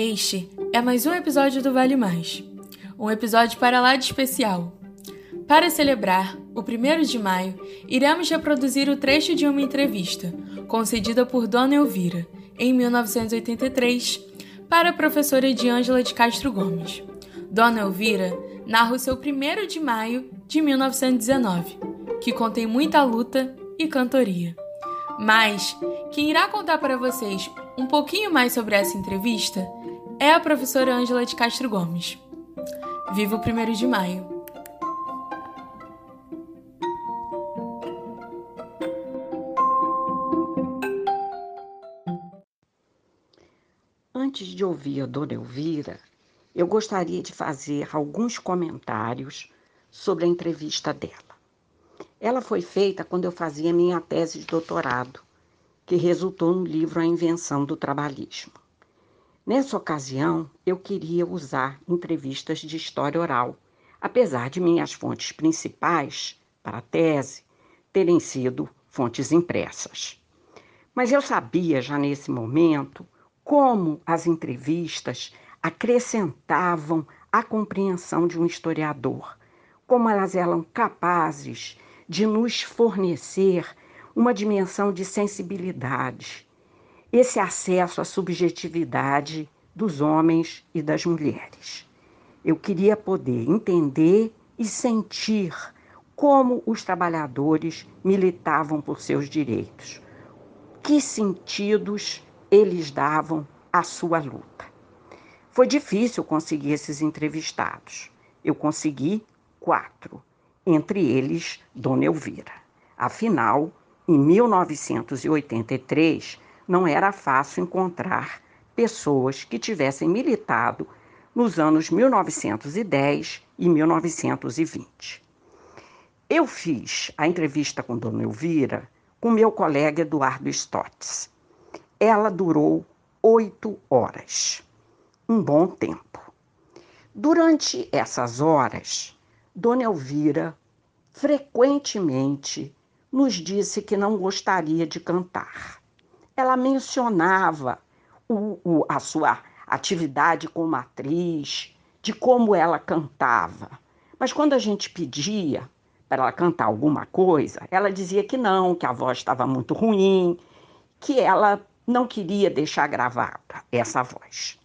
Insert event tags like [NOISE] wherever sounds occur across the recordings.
Este é mais um episódio do Vale Mais. Um episódio para lá de especial. Para celebrar o 1 de maio, iremos reproduzir o trecho de uma entrevista concedida por Dona Elvira, em 1983, para a professora Ediângela de Castro Gomes. Dona Elvira narra o seu 1 de maio de 1919, que contém muita luta e cantoria. Mas quem irá contar para vocês um pouquinho mais sobre essa entrevista é a professora Ângela de Castro Gomes. Viva o 1 de maio! Antes de ouvir a Dona Elvira, eu gostaria de fazer alguns comentários sobre a entrevista dela. Ela foi feita quando eu fazia minha tese de doutorado, que resultou no livro A Invenção do Trabalhismo. Nessa ocasião, eu queria usar entrevistas de história oral, apesar de minhas fontes principais para a tese terem sido fontes impressas. Mas eu sabia já nesse momento como as entrevistas acrescentavam a compreensão de um historiador, como elas eram capazes de nos fornecer uma dimensão de sensibilidade, esse acesso à subjetividade dos homens e das mulheres. Eu queria poder entender e sentir como os trabalhadores militavam por seus direitos, que sentidos eles davam à sua luta. Foi difícil conseguir esses entrevistados. Eu consegui quatro entre eles Dona Elvira. Afinal, em 1983, não era fácil encontrar pessoas que tivessem militado nos anos 1910 e 1920. Eu fiz a entrevista com Dona Elvira com meu colega Eduardo Stotts. Ela durou oito horas, um bom tempo. Durante essas horas, Dona Elvira frequentemente nos disse que não gostaria de cantar. Ela mencionava o, o, a sua atividade como atriz, de como ela cantava. Mas quando a gente pedia para ela cantar alguma coisa, ela dizia que não, que a voz estava muito ruim, que ela não queria deixar gravada essa voz.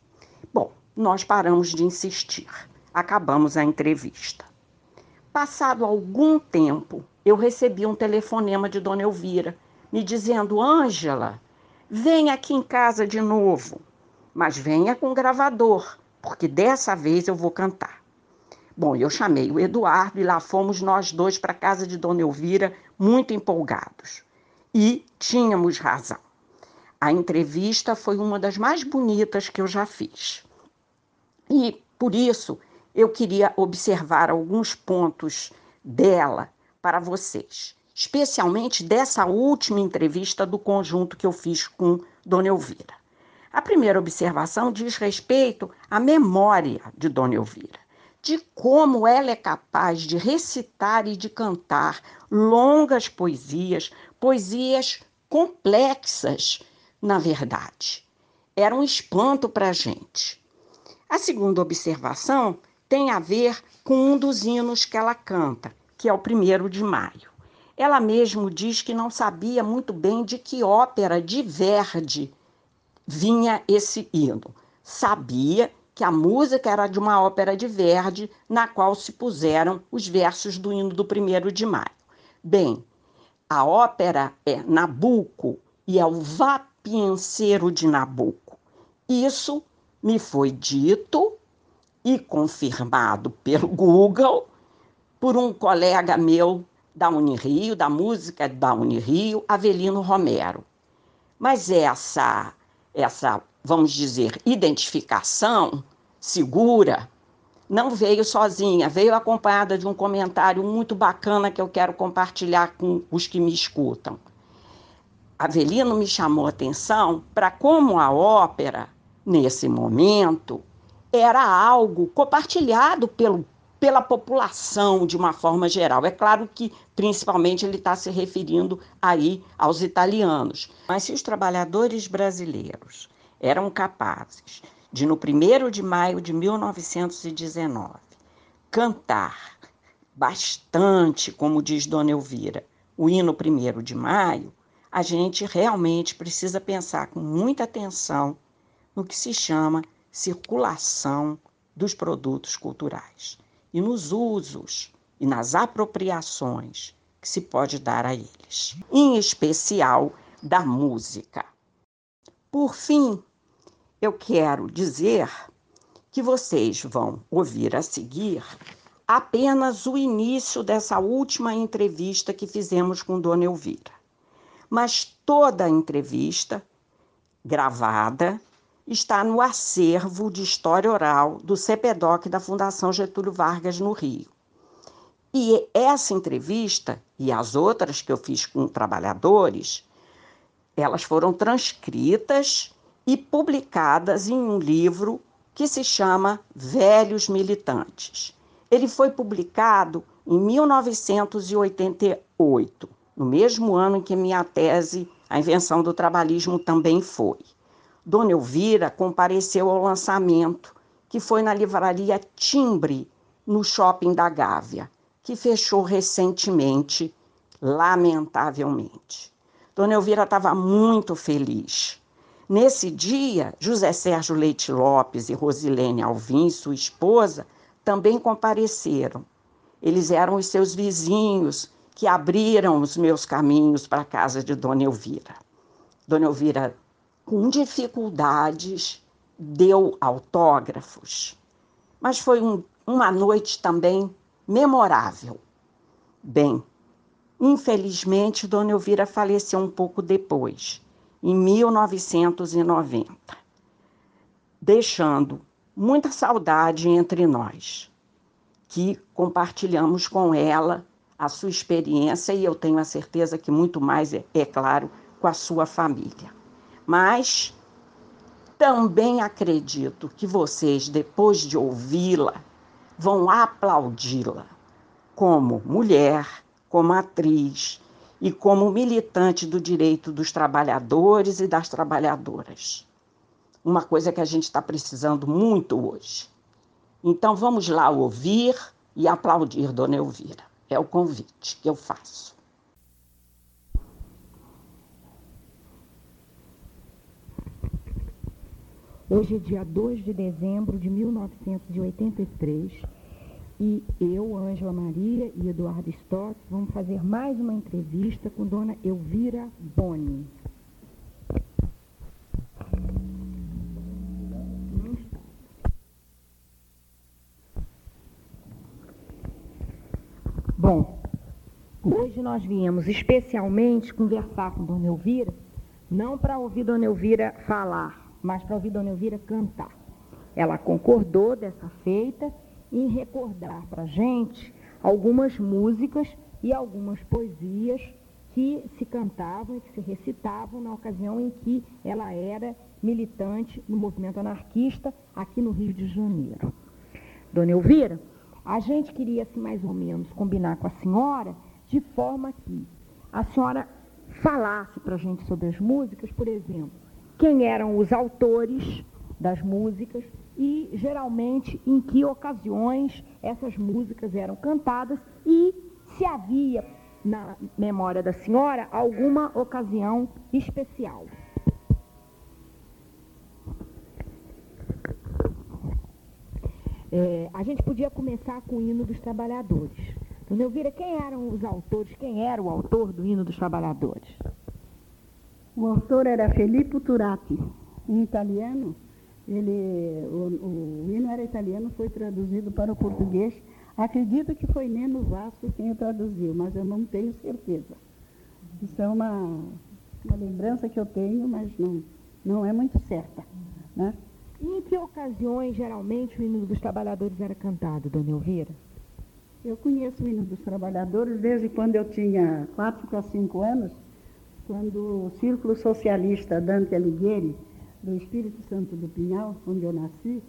Bom, nós paramos de insistir. Acabamos a entrevista. Passado algum tempo, eu recebi um telefonema de Dona Elvira, me dizendo: Ângela, venha aqui em casa de novo, mas venha com gravador, porque dessa vez eu vou cantar. Bom, eu chamei o Eduardo e lá fomos nós dois para a casa de Dona Elvira, muito empolgados. E tínhamos razão. A entrevista foi uma das mais bonitas que eu já fiz. E, por isso, eu queria observar alguns pontos dela para vocês, especialmente dessa última entrevista do conjunto que eu fiz com Dona Elvira. A primeira observação diz respeito à memória de Dona Elvira, de como ela é capaz de recitar e de cantar longas poesias, poesias complexas, na verdade. Era um espanto para a gente. A segunda observação tem a ver com um dos hinos que ela canta, que é o primeiro de maio. Ela mesmo diz que não sabia muito bem de que ópera de Verdi vinha esse hino. Sabia que a música era de uma ópera de Verdi, na qual se puseram os versos do hino do primeiro de maio. Bem, a ópera é Nabucco e é o Vapienceiro de Nabucco. Isso me foi dito e confirmado pelo Google por um colega meu da Unirio, da música da Unirio, Avelino Romero. Mas essa, essa, vamos dizer, identificação segura não veio sozinha, veio acompanhada de um comentário muito bacana que eu quero compartilhar com os que me escutam. Avelino me chamou a atenção para como a ópera, nesse momento, era algo compartilhado pelo, pela população de uma forma geral. É claro que, principalmente, ele está se referindo aí aos italianos. Mas se os trabalhadores brasileiros eram capazes de no 1 de maio de 1919 cantar bastante, como diz Dona Elvira, o hino 1 de maio, a gente realmente precisa pensar com muita atenção no que se chama circulação dos produtos culturais e nos usos e nas apropriações que se pode dar a eles, em especial da música. Por fim, eu quero dizer que vocês vão ouvir a seguir apenas o início dessa última entrevista que fizemos com Dona Elvira. Mas toda a entrevista, gravada, está no acervo de história oral do CPDOC da Fundação Getúlio Vargas, no Rio. E essa entrevista e as outras que eu fiz com trabalhadores, elas foram transcritas e publicadas em um livro que se chama Velhos Militantes. Ele foi publicado em 1988, no mesmo ano em que minha tese, A Invenção do Trabalhismo, também foi. Dona Elvira compareceu ao lançamento, que foi na livraria Timbre, no shopping da Gávea, que fechou recentemente, lamentavelmente. Dona Elvira estava muito feliz Nesse dia, José Sérgio Leite Lopes e Rosilene Alvim, sua esposa, também compareceram. Eles eram os seus vizinhos que abriram os meus caminhos para a casa de Dona Elvira. Dona Elvira, com dificuldades, deu autógrafos, mas foi um, uma noite também memorável. Bem, infelizmente, Dona Elvira faleceu um pouco depois em 1990, deixando muita saudade entre nós, que compartilhamos com ela a sua experiência e eu tenho a certeza que muito mais, é, é claro, com a sua família. Mas também acredito que vocês, depois de ouvi-la, vão aplaudi-la como mulher, como atriz, e como militante do direito dos trabalhadores e das trabalhadoras. Uma coisa que a gente está precisando muito hoje. Então vamos lá ouvir e aplaudir Dona Elvira. É o convite que eu faço. Hoje é dia 2 de dezembro de 1983 e eu, Ângela Maria e Eduardo Stotz vamos fazer mais uma entrevista com Dona Elvira Boni. Bom, hoje nós viemos especialmente conversar com Dona Elvira, não para ouvir Dona Elvira falar, mas para ouvir Dona Elvira cantar. Ela concordou dessa feita em recordar para a gente algumas músicas e algumas poesias que se cantavam e que se recitavam na ocasião em que ela era militante no movimento anarquista aqui no Rio de Janeiro. Dona Elvira, a gente queria, assim, mais ou menos, combinar com a senhora de forma que a senhora falasse para a gente sobre as músicas, por exemplo, quem eram os autores das músicas, e geralmente em que ocasiões essas músicas eram cantadas e se havia na memória da senhora alguma ocasião especial. É, a gente podia começar com o hino dos trabalhadores. Dona Elvira, quem eram os autores, quem era o autor do hino dos trabalhadores? O autor era Filippo Turati, um italiano ele, o, o hino era italiano, foi traduzido para o português. Acredito que foi Neno Vasco quem o traduziu, mas eu não tenho certeza. Isso é uma, uma lembrança que eu tenho, mas não, não é muito certa. Né? E em que ocasiões, geralmente, o hino dos trabalhadores era cantado, dona Elvira? Eu conheço o hino dos trabalhadores desde quando eu tinha 4 para 5 anos, quando o Círculo Socialista Dante Alighieri do Espírito Santo do Pinhal, onde eu nasci,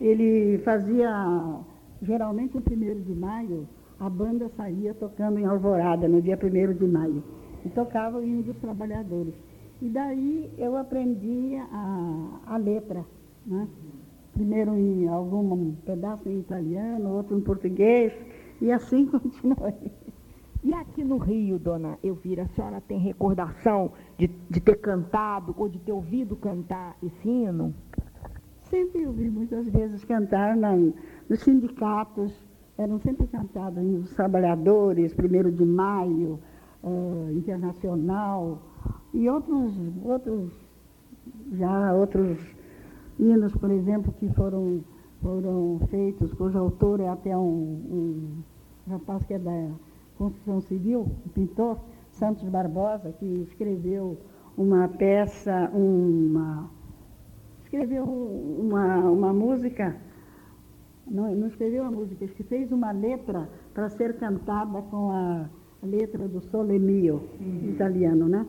ele fazia, geralmente no primeiro de maio, a banda saía tocando em Alvorada, no dia primeiro de maio, e tocava o hino dos trabalhadores. E daí eu aprendi a, a letra Né? Primeiro em algum pedaço em italiano, outro em português, e assim [LAUGHS] continuei. E aqui no Rio, dona Elvira, a senhora tem recordação de, de ter cantado ou de ter ouvido cantar esse hino? Sempre ouvi muitas vezes cantar na, nos sindicatos, eram sempre cantados os trabalhadores, primeiro de maio, uh, internacional, e outros, outros, já outros hinos, por exemplo, que foram, foram feitos, cujo autor é até um, um rapaz que é da civil, um pintor, Santos Barbosa, que escreveu uma peça, uma, escreveu uma, uma música, não, não escreveu a música, que fez uma letra para ser cantada com a letra do Sole Mio, uhum. italiano, né?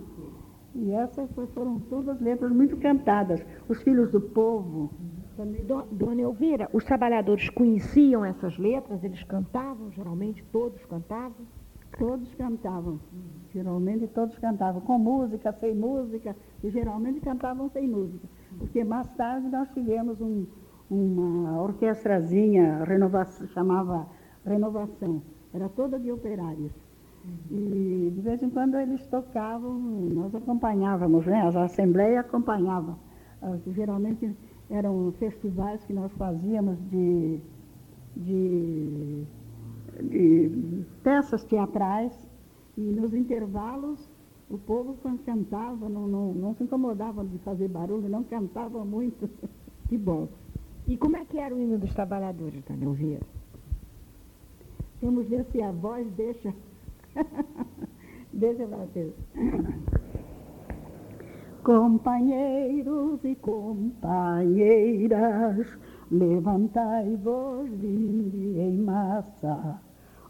E essas foram todas letras muito cantadas. Os Filhos do Povo. Dona Elvira, os trabalhadores conheciam essas letras? Eles cantavam, geralmente todos cantavam? Todos cantavam. Geralmente todos cantavam, com música, sem música, e geralmente cantavam sem música. Porque mais tarde nós tivemos um, uma orquestrazinha, renovação, chamava Renovação. Era toda de operários. E de vez em quando eles tocavam, nós acompanhávamos, né? As assembleias acompanhavam. Geralmente eram festivais que nós fazíamos de, de de peças teatrais e nos intervalos o povo quando cantava não, não, não se incomodava de fazer barulho, não cantava muito. [LAUGHS] Que bom. E como é que era o hino dos trabalhadores, Daniel Vieira? Vamos ver se a voz deixa. [LAUGHS] deixa bater. Companheiros e companheiras, levantai-vos, vinde em massa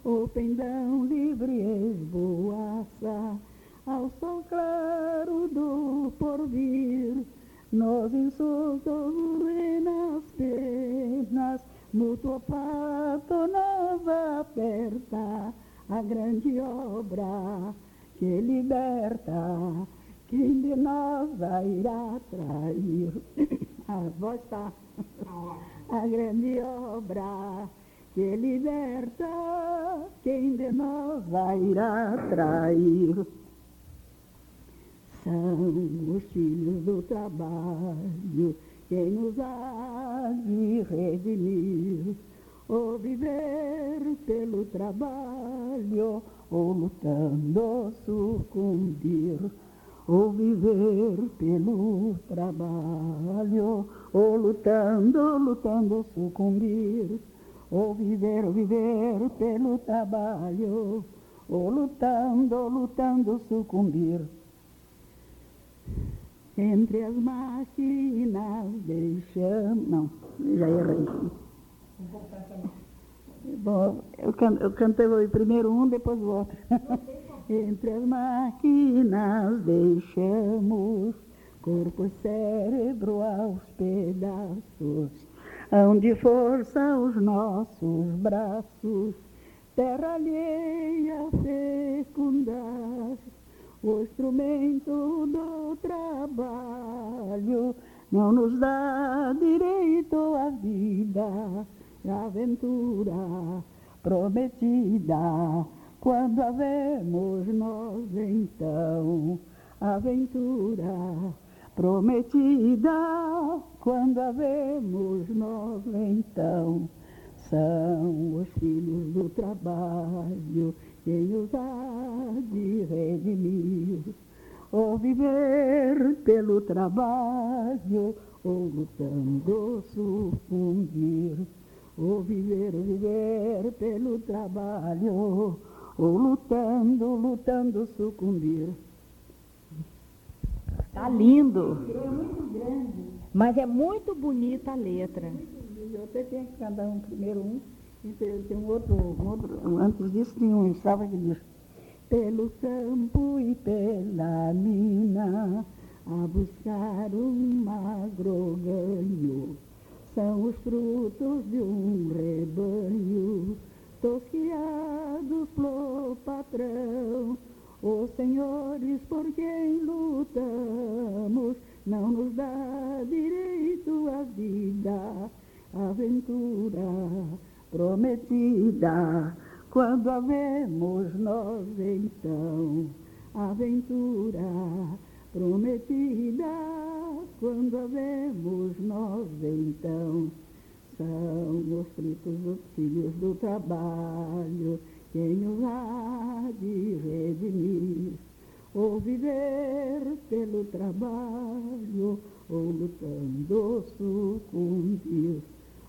o pendão livre esvoaça ao sol claro do porvir. Nos insultos e nas penas, mútuo pato nos aperta a grande obra que liberta. Quem de nós irá trair? [COUGHS] A voz está. A grande obra que liberta quem de nós vai irá trair. São os filhos do trabalho quem nos há de redimir, ou viver pelo trabalho, ou lutando sucumbir, ou viver pelo trabalho, ou lutando, lutando sucumbir ou viver, ou viver pelo trabalho, ou lutando, lutando sucumbir. Entre as máquinas deixamos. Não, já errei. Bom, eu, can, eu cantei primeiro um, depois o outro. [LAUGHS] Entre as máquinas deixamos corpo e cérebro aos pedaços hão de força os nossos braços, terra alheia fecundar, o instrumento do trabalho não nos dá direito à vida, à aventura prometida. Quando havemos nós então aventura prometida, quando havemos nós então, são os filhos do trabalho, quem os há de redimir, ou viver pelo trabalho, ou lutando sucumbir, ou viver, viver pelo trabalho, ou lutando, lutando sucumbir. Tá lindo. Mas é muito bonita a letra. Eu até tinha que cantar um primeiro um, e tem um outro, um outro, antes disso tinha um estava que diz, pelo campo e pela mina, a buscar um magro ganho, são os frutos de um rebanho, tosquiados pelo patrão, os senhores por quem lutamos não nos dá direito à vida. aventura prometida. Quando havemos nós então, aventura prometida. Quando havemos nós então, são os frutos dos filhos do trabalho, de redimir ou viver pelo trabalho, ou lutando sucumbir,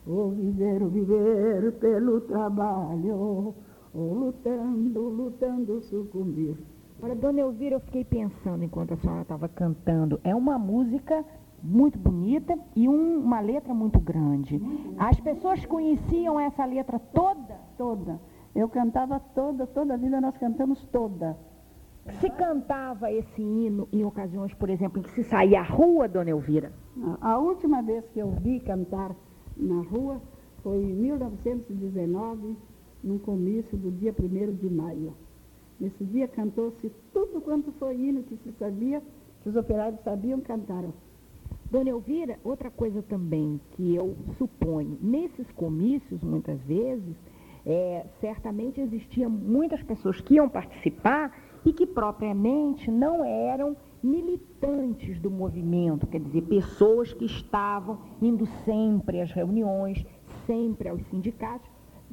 ou viver, viver pelo trabalho, ou lutando, lutando sucumbir. Olha, Dona Elvira, eu fiquei pensando enquanto a senhora estava cantando. É uma música muito bonita e um, uma letra muito grande. As pessoas conheciam essa letra toda? Toda. Eu cantava toda, toda a vida nós cantamos toda. Se cantava esse hino em ocasiões, por exemplo, em que se saía à rua, dona Elvira? A última vez que eu vi cantar na rua foi em 1919, no comício do dia 1 de maio. Nesse dia cantou-se tudo quanto foi hino que se sabia, que os operários sabiam, cantaram. Dona Elvira, outra coisa também que eu suponho, nesses comícios, muitas vezes, é, certamente existiam muitas pessoas que iam participar e que propriamente não eram militantes do movimento, quer dizer, pessoas que estavam indo sempre às reuniões, sempre aos sindicatos.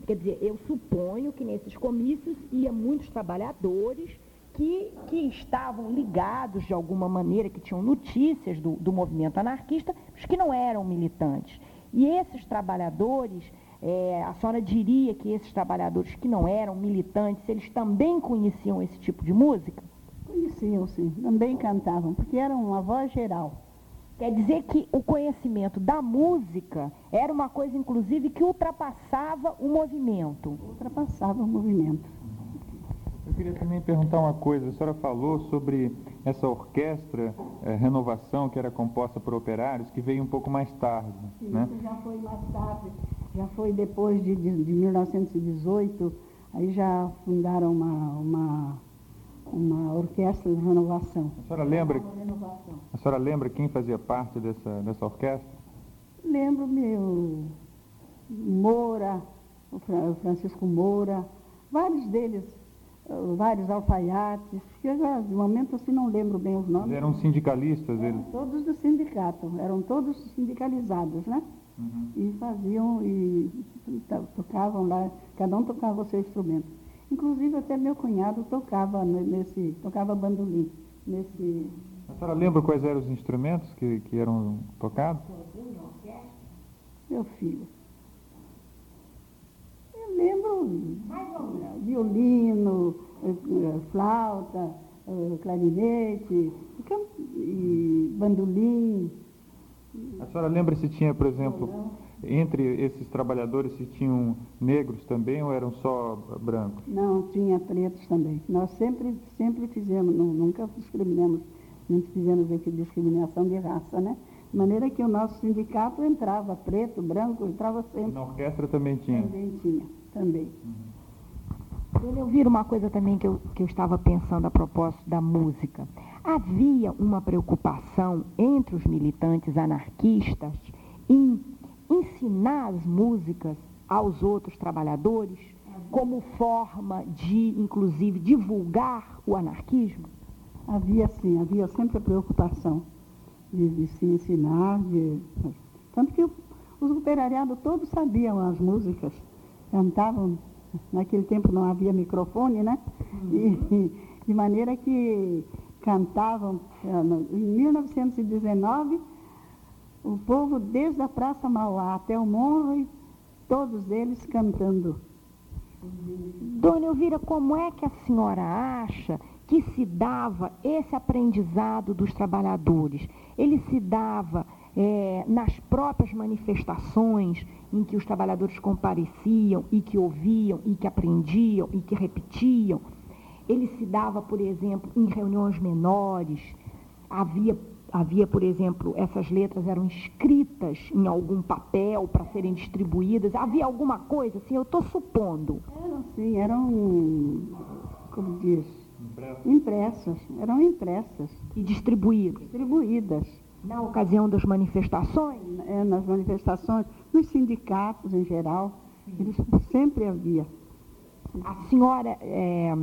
Quer dizer, eu suponho que nesses comícios ia muitos trabalhadores que, que estavam ligados de alguma maneira, que tinham notícias do, do movimento anarquista, mas que não eram militantes. E esses trabalhadores é, a senhora diria que esses trabalhadores que não eram militantes, eles também conheciam esse tipo de música? Conheciam, sim. Também cantavam, porque era uma voz geral. Quer dizer que o conhecimento da música era uma coisa, inclusive, que ultrapassava o movimento. Ultrapassava o movimento. Eu queria também perguntar uma coisa. A senhora falou sobre essa orquestra é, Renovação, que era composta por operários, que veio um pouco mais tarde. Sim, né? isso já foi mais tarde já foi depois de, de, de 1918, aí já fundaram uma, uma, uma orquestra de renovação. A senhora lembra, a senhora lembra quem fazia parte dessa, dessa orquestra? Lembro-me o Moura, o Francisco Moura, vários deles, vários alfaiates, que agora, de momento assim não lembro bem os nomes. Eles eram sindicalistas, eles? Todos do sindicato, eram todos sindicalizados, né? Uhum. E faziam e tocavam lá, cada um tocava o seu instrumento. Inclusive até meu cunhado tocava nesse, tocava bandolim nesse. A senhora lembra quais eram os instrumentos que, que eram tocados? Meu filho. Eu lembro violino, eh, flauta, eh, clarinete, e bandolim. A senhora lembra se tinha, por exemplo, entre esses trabalhadores, se tinham negros também ou eram só brancos? Não, tinha pretos também. Nós sempre, sempre fizemos, nunca discriminamos, nunca fizemos aqui discriminação de raça, né? De maneira que o nosso sindicato entrava preto, branco, entrava sempre. Na orquestra também tinha? Também tinha, também. Uhum. Eu ouvir uma coisa também que eu, que eu estava pensando a propósito da música. Havia uma preocupação entre os militantes anarquistas em ensinar as músicas aos outros trabalhadores como forma de, inclusive, divulgar o anarquismo? Havia sim, havia sempre a preocupação de, de se ensinar, de... tanto que os operariados todos sabiam as músicas, cantavam, naquele tempo não havia microfone, né? E, de maneira que cantavam em 1919, o povo desde a Praça Mauá até o Morro, todos eles cantando. Dona Elvira, como é que a senhora acha que se dava esse aprendizado dos trabalhadores? Ele se dava é, nas próprias manifestações em que os trabalhadores compareciam e que ouviam e que aprendiam e que repetiam? Ele se dava, por exemplo, em reuniões menores. Havia, havia, por exemplo, essas letras eram escritas em algum papel para serem distribuídas. Havia alguma coisa assim? Eu estou supondo. Eram sim, eram, como diz, impressas. Eram impressas. E distribuídas. Distribuídas. Na ocasião das manifestações? É, nas manifestações, nos sindicatos em geral, eles sempre havia. A senhora é,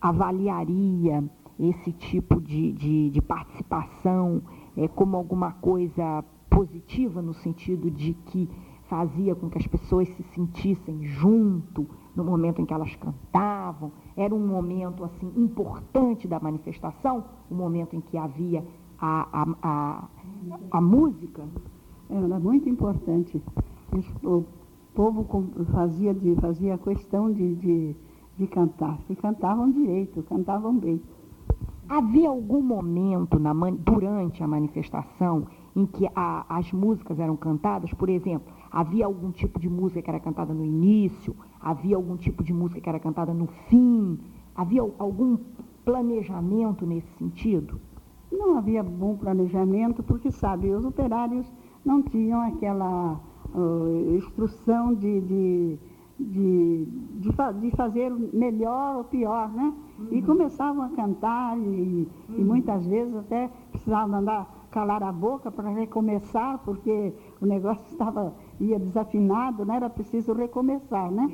avaliaria esse tipo de, de, de participação é, como alguma coisa positiva, no sentido de que fazia com que as pessoas se sentissem junto no momento em que elas cantavam. Era um momento assim importante da manifestação, o um momento em que havia a, a, a, a música. Era muito importante. O povo fazia, de, fazia questão de, de, de cantar. E cantavam direito, cantavam bem. Havia algum momento na, durante a manifestação em que a, as músicas eram cantadas? Por exemplo, havia algum tipo de música que era cantada no início? Havia algum tipo de música que era cantada no fim? Havia algum planejamento nesse sentido? Não havia bom planejamento, porque, sabe, os operários não tinham aquela uh, instrução de, de de, de, de, fazer melhor ou pior, né? Uhum. E começavam a cantar e, uhum. e, muitas vezes até precisavam andar calar a boca para recomeçar, porque o negócio [LAUGHS] estava ia desafinado, né? Era preciso recomeçar, né?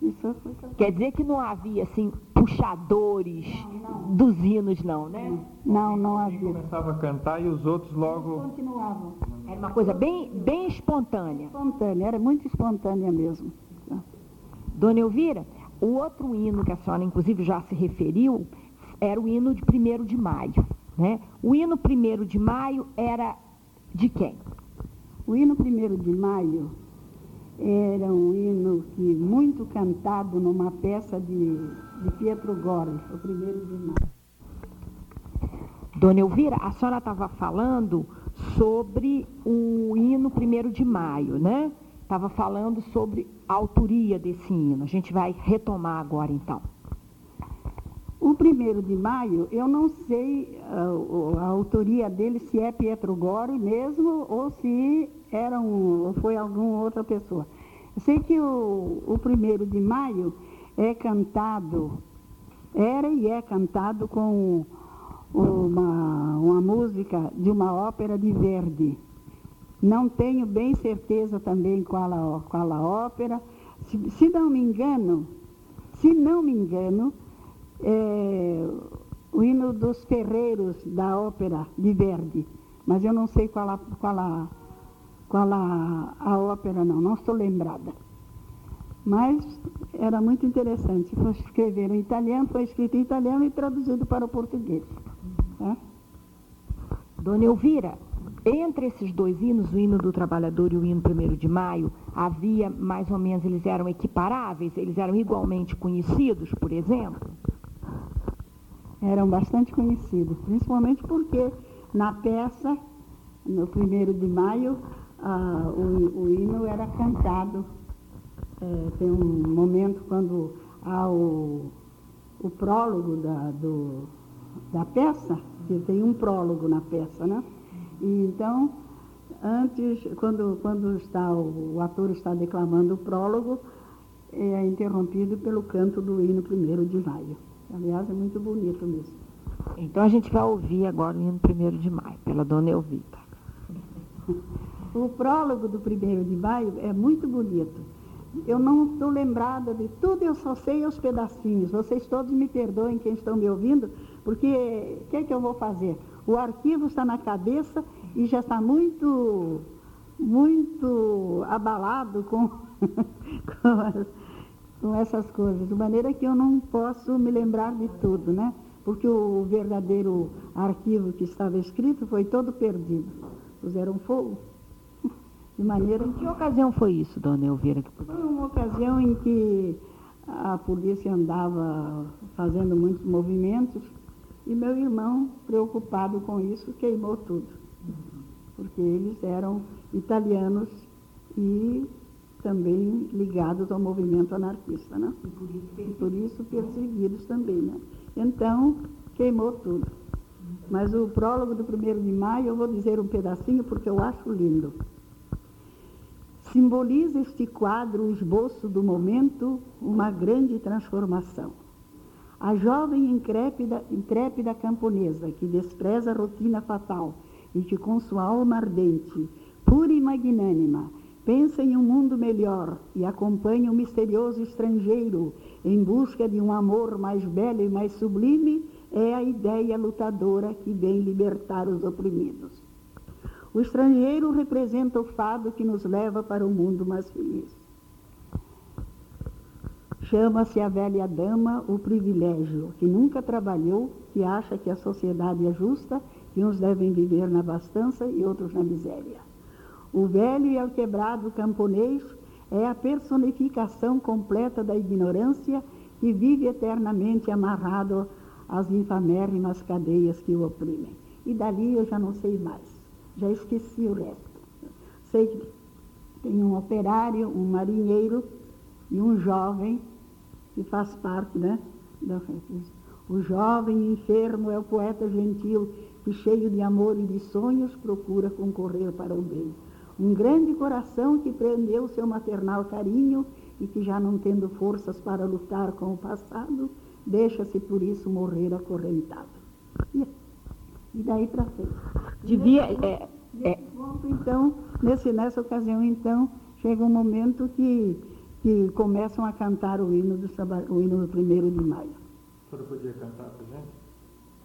Isso foi... Quer dizer que não havia assim puxadores não, não. dos hinos, não, né? Não, não havia. começava a cantar e os outros logo continuavam. Era uma coisa bem, bem espontânea. Espontânea, era muito espontânea mesmo. Dona Elvira, o outro hino que a senhora, inclusive, já se referiu, era o hino de 1 de maio. Né? O hino 1 de maio era de quem? O hino 1 de maio era um hino que muito cantado numa peça de, de Pietro Gori, o 1 de maio. Dona Elvira, a senhora estava falando sobre o hino 1 de maio, né? Estava falando sobre a autoria desse hino. A gente vai retomar agora então. O primeiro de maio, eu não sei a, a autoria dele, se é Pietro Gori mesmo ou se era um, ou foi alguma outra pessoa. Eu sei que o, o primeiro de maio é cantado, era e é cantado com uma, uma música de uma ópera de Verdi. Não tenho bem certeza também qual a, qual a ópera. Se, se não me engano, se não me engano, é, o hino dos ferreiros da ópera de Verdi. Mas eu não sei qual a, qual a, qual a, a ópera, não, não estou lembrada. Mas era muito interessante. Foi escrever em italiano, foi escrito em italiano e traduzido para o português. Tá? Dona Elvira, entre esses dois hinos, o hino do trabalhador e o hino 1 de maio, havia mais ou menos, eles eram equiparáveis, eles eram igualmente conhecidos, por exemplo? Eram bastante conhecidos, principalmente porque na peça, no 1 de maio, ah, o, o, hino era cantado. É, tem um momento quando há o, o prólogo da, do, da peça, que tem um prólogo na peça, né? E então, antes, quando, quando está, o, o ator está declamando o prólogo, é interrompido pelo canto do hino 1 de maio. Aliás, é muito bonito mesmo. Então a gente vai ouvir agora o hino 1 de maio, pela dona Elvita. [LAUGHS] o prólogo do 1 de maio é muito bonito. Eu não estou lembrada de tudo, eu só sei os pedacinhos. Vocês todos me perdoem, quem estão me ouvindo, porque o que, é que eu vou fazer? O arquivo está na cabeça e já está muito, muito abalado com, [LAUGHS] com, com essas coisas, de maneira que eu não posso me lembrar de tudo, né? Porque o verdadeiro arquivo que estava escrito foi todo perdido. Puseram fogo. De maneira em que ocasião foi isso, dona Elvira? Foi uma ocasião em que a polícia andava fazendo muitos movimentos e meu irmão, preocupado com isso, queimou tudo. Porque eles eram italianos e também ligados ao movimento anarquista, né? E por isso, perseguidos também, né? Então, queimou tudo. Mas o prólogo do 1 de maio, eu vou dizer um pedacinho porque eu acho lindo. Simboliza este quadro o esboço do momento, uma grande transformação. A jovem intrépida, intrépida camponesa, que despreza a rotina fatal, e que com sua alma ardente, pura e magnânima, pensa em um mundo melhor e acompanha o misterioso estrangeiro em busca de um amor mais belo e mais sublime, é a ideia lutadora que vem libertar os oprimidos. O estrangeiro representa o fado que nos leva para um mundo mais feliz. Chama-se a velha dama o privilégio, que nunca trabalhou, que acha que a sociedade é justa, que uns devem viver na abastança e outros na miséria. O velho e alquebrado camponês é a personificação completa da ignorância que vive eternamente amarrado às infamérrimas cadeias que o oprimem. E dali eu já não sei mais, já esqueci o resto. Sei que tem um operário, um marinheiro e um jovem que faz parte, né? O jovem enfermo é o poeta gentil que, cheio de amor e de sonhos, procura concorrer para o bem. Um grande coração que prendeu seu maternal carinho e que, já não tendo forças para lutar com o passado, deixa-se por isso morrer acorrentado. E, e daí para frente. Devia. É, é. Então, nesse, nessa ocasião, então, chega um momento que que começam a cantar o hino do, o hino do primeiro de maio. A senhora podia cantar para gente?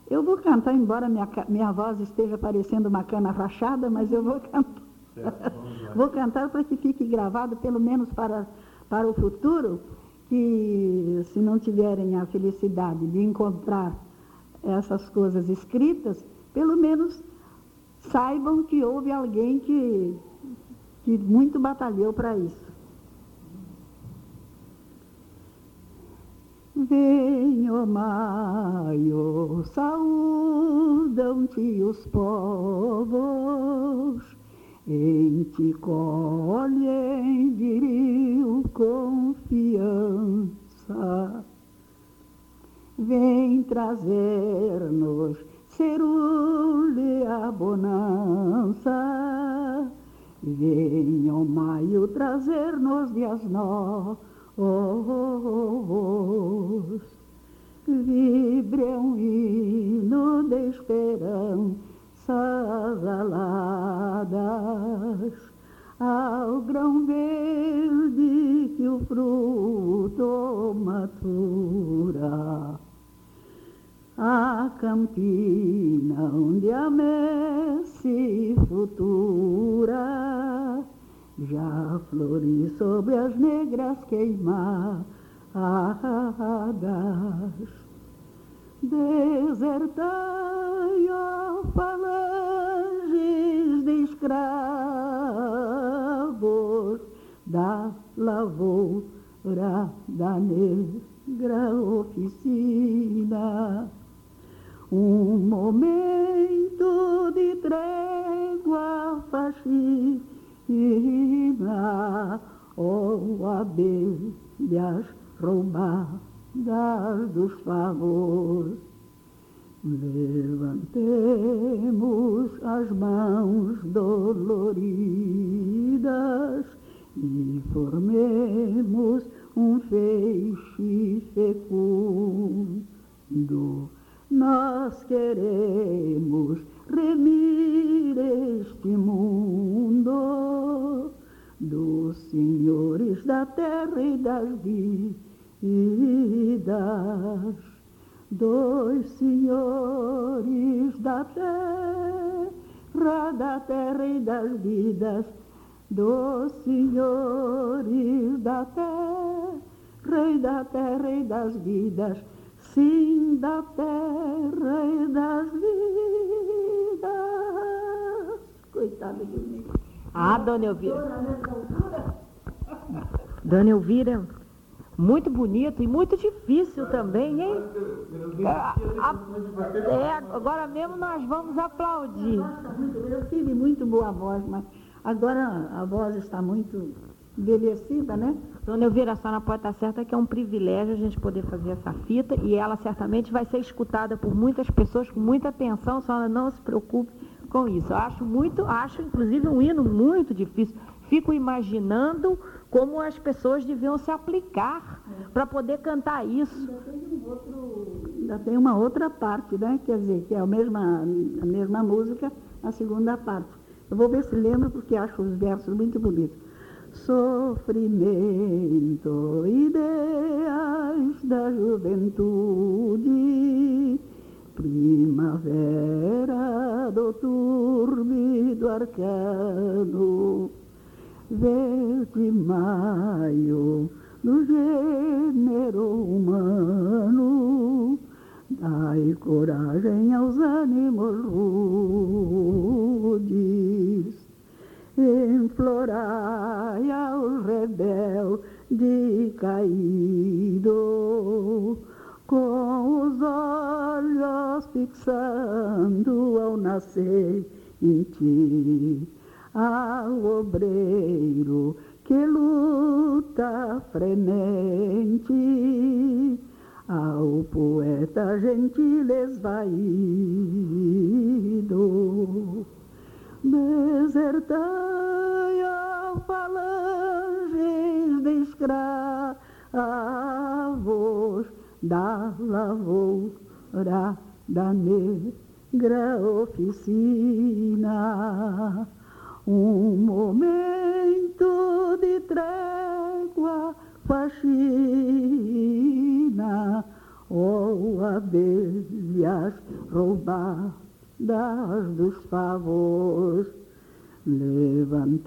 Eu vou cantar, embora minha, minha voz esteja parecendo uma cana rachada, mas eu vou cantar. Certo, vou cantar para que fique gravado, pelo menos para, para o futuro, que se não tiverem a felicidade de encontrar essas coisas escritas, pelo menos saibam que houve alguém que, que muito batalhou para isso. Venho maio, saúdam-te os povos, em ti colhem viril confiança. Vem trazer-nos cerúlea bonança, venha maio trazer-nos dias novos os vibre um hino de esperanças aladas ao grão verde que o fruto matura. A campina onde a messe futura já flori sobre as negras queimadas, desertai, ó falanges de escravos da lavoura da negra oficina. Abelhas roubadas dos favores. Levantemos as mãos doloridas e formemos um feixe fecundo. Nós queremos remir este mundo dos senhores da terra e das vidas, dos senhores da terra, da terra e das vidas, dos senhores da terra, rei da terra e das vidas, sim da terra e das vidas. Coitada de mim. Ah, dona Elvira. Dona Elvira, muito bonito e muito difícil também, hein? É, agora mesmo nós vamos aplaudir. Eu tive muito boa voz, mas agora a voz está muito envelhecida, né? Dona Elvira, a senhora pode estar certa que é um privilégio a gente poder fazer essa fita e ela certamente vai ser escutada por muitas pessoas com muita atenção, a senhora não se preocupe com isso. Eu acho muito, acho inclusive um hino muito difícil. Fico imaginando como as pessoas deviam se aplicar para poder cantar isso. Ainda tem um uma outra parte, né? Quer dizer, que é a mesma, a mesma música, a segunda parte. Eu vou ver se lembro, porque acho os versos muito bonitos. Sofrimento, ideais da juventude, primavera do túrbido arcano, verde maio do gênero humano, dai coragem aos ânimos rudes, implorai ao rebelde caído, com os olhos fixando ao nascer em ti, ao obreiro que luta fremente, ao poeta gentil esvaído. Desertai ao falanges de escravos da lavoura da negra oficina. Um momento de trégua faxina ou abelhas roubadas dos favos. Levantemos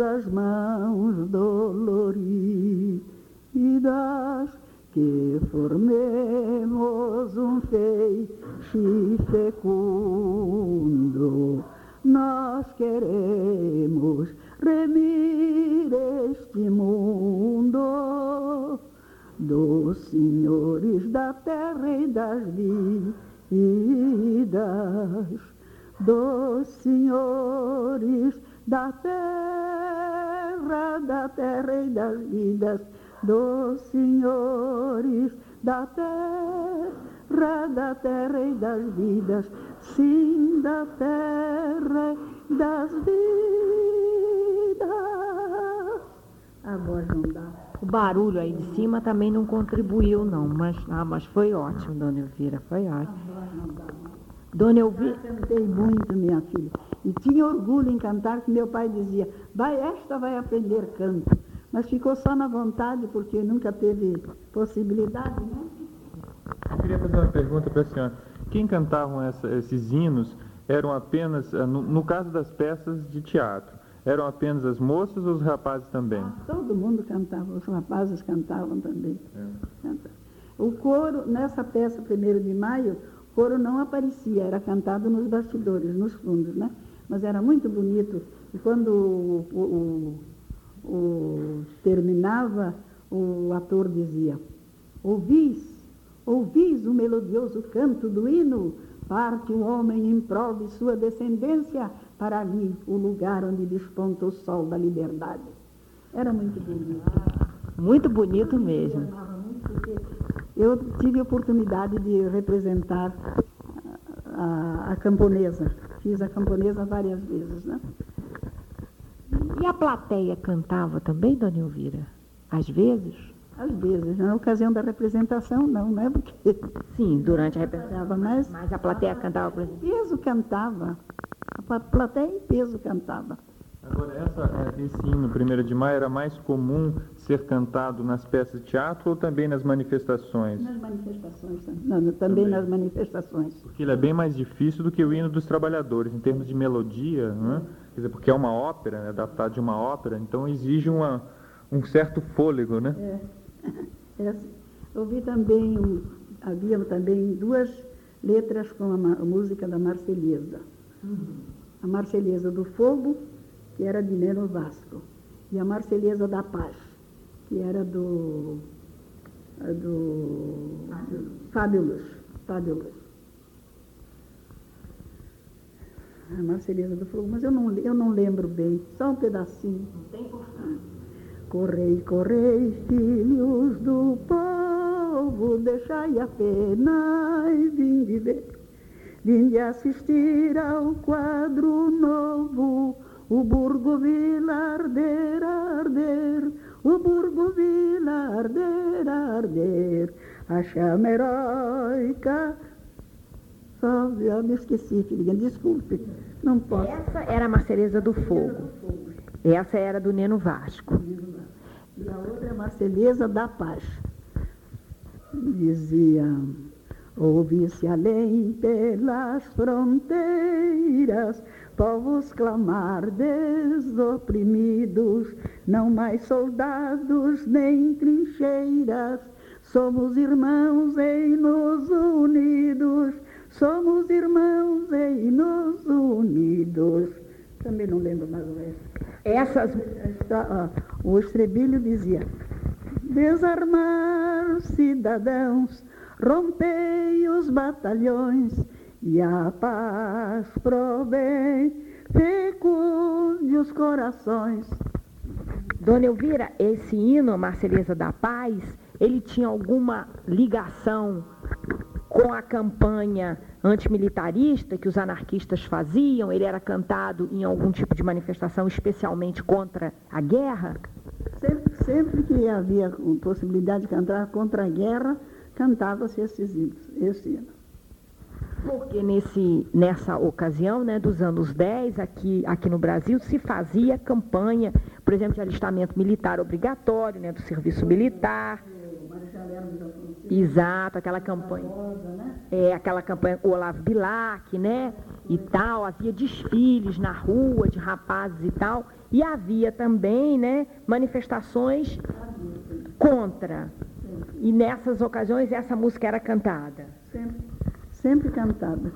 as mãos doloridas que formemos um feixe fecundo. Nós queremos remir este mundo dos senhores da terra e das vidas, dos senhores da terra, da terra e das vidas dos senhores da terra, da terra e das vidas, sim, da terra e das vidas. A voz não dá. O barulho aí de cima também não contribuiu, não, mas, ah, mas foi ótimo, dona Elvira, foi ótimo. Dona Elvira. Eu cantei muito, minha filha. E tinha orgulho em cantar, que meu pai dizia, vai, esta vai aprender canto mas ficou só na vontade porque nunca teve possibilidade, né? Eu queria fazer uma pergunta para a senhora. Quem cantavam essa, esses hinos eram apenas, eh, no, no, caso das peças de teatro, eram apenas as moças ou os rapazes também? Ah, todo mundo cantava, os rapazes cantavam também. É. O coro, nessa peça, 1 de maio, o coro não aparecia, era cantado nos bastidores, nos fundos, né? Mas era muito bonito. E quando o, o o, terminava, o ator dizia: Ouvis, ouvis o melodioso canto do hino, parte o homem em prol de sua descendência para ali, o lugar onde desponta o sol da liberdade. Era muito bonito. Muito bonito mesmo. Eu tive a oportunidade de representar a, a camponesa. Fiz a camponesa várias vezes, né? E a plateia cantava também, Dona Elvira? Às vezes? Às vezes, na ocasião da representação, não, né? Porque Sim, durante a representação, mas, mas a plateia cantava, por exemplo? peso cantava. A plateia em peso cantava. Agora, essa, é, esse hino 1 de maio era mais comum ser cantado nas peças de teatro ou também nas manifestações? Nas manifestações, não, também, também, nas manifestações. Porque ele é bem mais difícil do que o hino dos trabalhadores, em termos de melodia, né? Quer dizer, porque é uma ópera, né, adaptado de uma ópera, então exige uma, um certo fôlego, né? É. [LAUGHS] é ouvi também, um, havia também duas letras com a, a música da Marselhesa. Uhum. A Marselhesa do Fogo, que era de Neno Vasco, e a Marselhesa da Paz, que era do, do Fábio Luz. Fábio Luz. A Marcelina do Fogo, mas eu não, eu não lembro bem, só um pedacinho. Não tem Correi, correi, filhos do povo, deixai a pena e vinde ver. Vinde assistir ao quadro novo, o Burgo Vila arder, arder, o Burgo Vila arder, arder. a chama heróica. Só, eu me esqueci, filhinha, desculpe, não posso. Essa era a Marceleza do Fogo. Essa era do Neno Vasco. E a outra é a Marceleza da Paz. Dizia, ouve-se além pelas fronteiras, povos clamar desoprimidos, não mais soldados nem trincheiras, somos irmãos em nos unidos, somos irmãos em nos unidos. Também não lembro mais o resto. Essas. Esta, o estribilho dizia: Desarmar cidadãos, rompei os batalhões e a paz provém, fecunde os corações. Dona Elvira, esse hino, Marceleza da Paz, ele tinha alguma ligação com a campanha antimilitarista que os anarquistas faziam? Ele era cantado em algum tipo de manifestação, especialmente contra a guerra? Sempre, sempre que havia possibilidade de cantar contra a guerra, cantava-se esses hinos, esse hino. Porque nesse, nessa ocasião, né, dos anos 10, aqui, aqui no Brasil, se fazia campanha, por exemplo, de alistamento militar obrigatório, né, do serviço militar. Exato, aquela campanha. É, aquela campanha o Olavo Bilac, né? E tal, havia desfiles na rua de rapazes e tal. E havia também, né, manifestações contra. E nessas ocasiões essa música era cantada. Sempre, sempre cantada.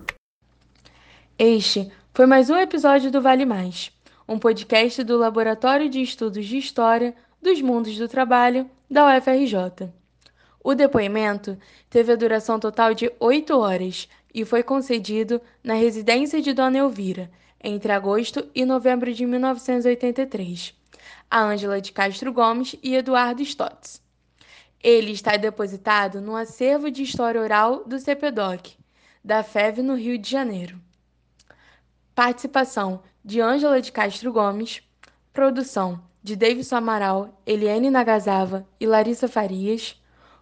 Este foi mais um episódio do Vale Mais, um podcast do Laboratório de Estudos de História dos Mundos do Trabalho da UFRJ. O depoimento teve a duração total de oito horas e foi concedido na residência de Dona Elvira, entre agosto e novembro de 1983, a Ângela de Castro Gomes e Eduardo Stotz. Ele está depositado no acervo de história oral do CPDOC, da FEV no Rio de Janeiro. Participação de Ângela de Castro Gomes, produção de Davidson Amaral, Eliane Nagasava e Larissa Farias,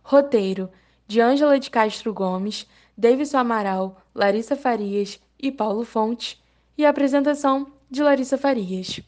roteiro de Ângela de Castro Gomes, Davidson Amaral, Larissa Farias e Paulo Fontes, e apresentação de Larissa Farias.